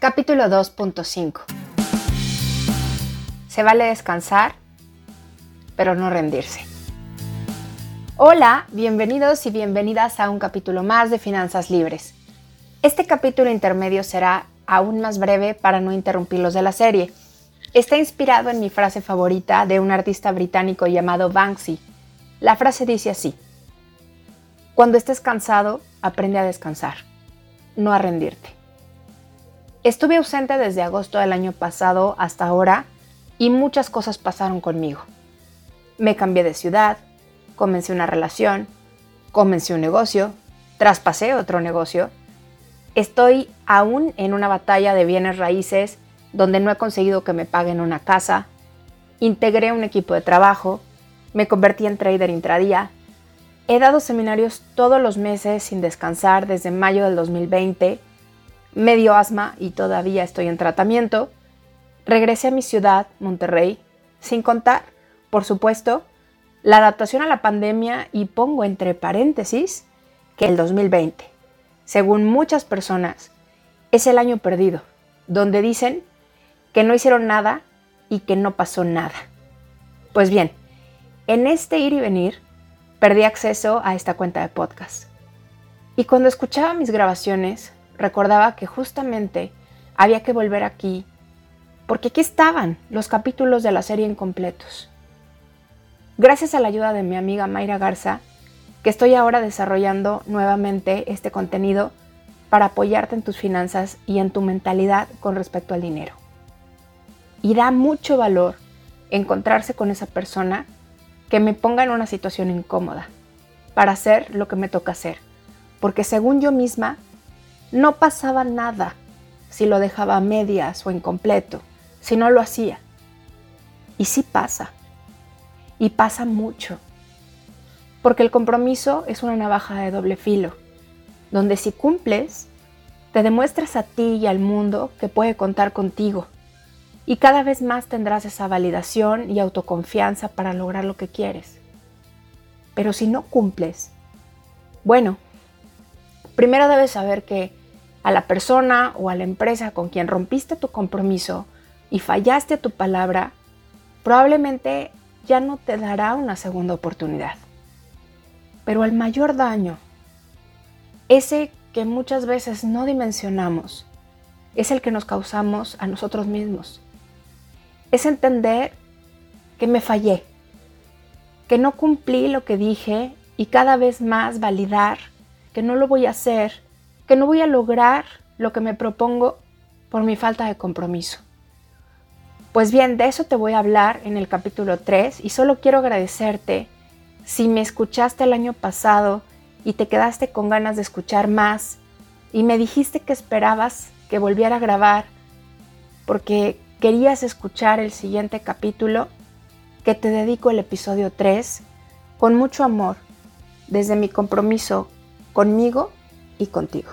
Capítulo 2.5 Se vale descansar, pero no rendirse. Hola, bienvenidos y bienvenidas a un capítulo más de Finanzas Libres. Este capítulo intermedio será aún más breve para no interrumpir los de la serie. Está inspirado en mi frase favorita de un artista británico llamado Banksy. La frase dice así, Cuando estés cansado, aprende a descansar, no a rendirte. Estuve ausente desde agosto del año pasado hasta ahora y muchas cosas pasaron conmigo. Me cambié de ciudad, comencé una relación, comencé un negocio, traspasé otro negocio. Estoy aún en una batalla de bienes raíces donde no he conseguido que me paguen una casa. Integré un equipo de trabajo, me convertí en trader intradía. He dado seminarios todos los meses sin descansar desde mayo del 2020 me dio asma y todavía estoy en tratamiento. Regresé a mi ciudad, Monterrey, sin contar, por supuesto, la adaptación a la pandemia y pongo entre paréntesis que el 2020, según muchas personas, es el año perdido, donde dicen que no hicieron nada y que no pasó nada. Pues bien, en este ir y venir, perdí acceso a esta cuenta de podcast. Y cuando escuchaba mis grabaciones, recordaba que justamente había que volver aquí, porque aquí estaban los capítulos de la serie incompletos. Gracias a la ayuda de mi amiga Mayra Garza, que estoy ahora desarrollando nuevamente este contenido para apoyarte en tus finanzas y en tu mentalidad con respecto al dinero. Y da mucho valor encontrarse con esa persona que me ponga en una situación incómoda para hacer lo que me toca hacer, porque según yo misma no pasaba nada si lo dejaba a medias o incompleto, si no lo hacía. Y sí pasa. Y pasa mucho. Porque el compromiso es una navaja de doble filo, donde si cumples, te demuestras a ti y al mundo que puede contar contigo. Y cada vez más tendrás esa validación y autoconfianza para lograr lo que quieres. Pero si no cumples, bueno, primero debes saber que a la persona o a la empresa con quien rompiste tu compromiso y fallaste tu palabra, probablemente ya no te dará una segunda oportunidad. Pero el mayor daño, ese que muchas veces no dimensionamos, es el que nos causamos a nosotros mismos. Es entender que me fallé, que no cumplí lo que dije y cada vez más validar que no lo voy a hacer que no voy a lograr lo que me propongo por mi falta de compromiso. Pues bien, de eso te voy a hablar en el capítulo 3 y solo quiero agradecerte si me escuchaste el año pasado y te quedaste con ganas de escuchar más y me dijiste que esperabas que volviera a grabar porque querías escuchar el siguiente capítulo, que te dedico el episodio 3 con mucho amor desde mi compromiso conmigo y contigo.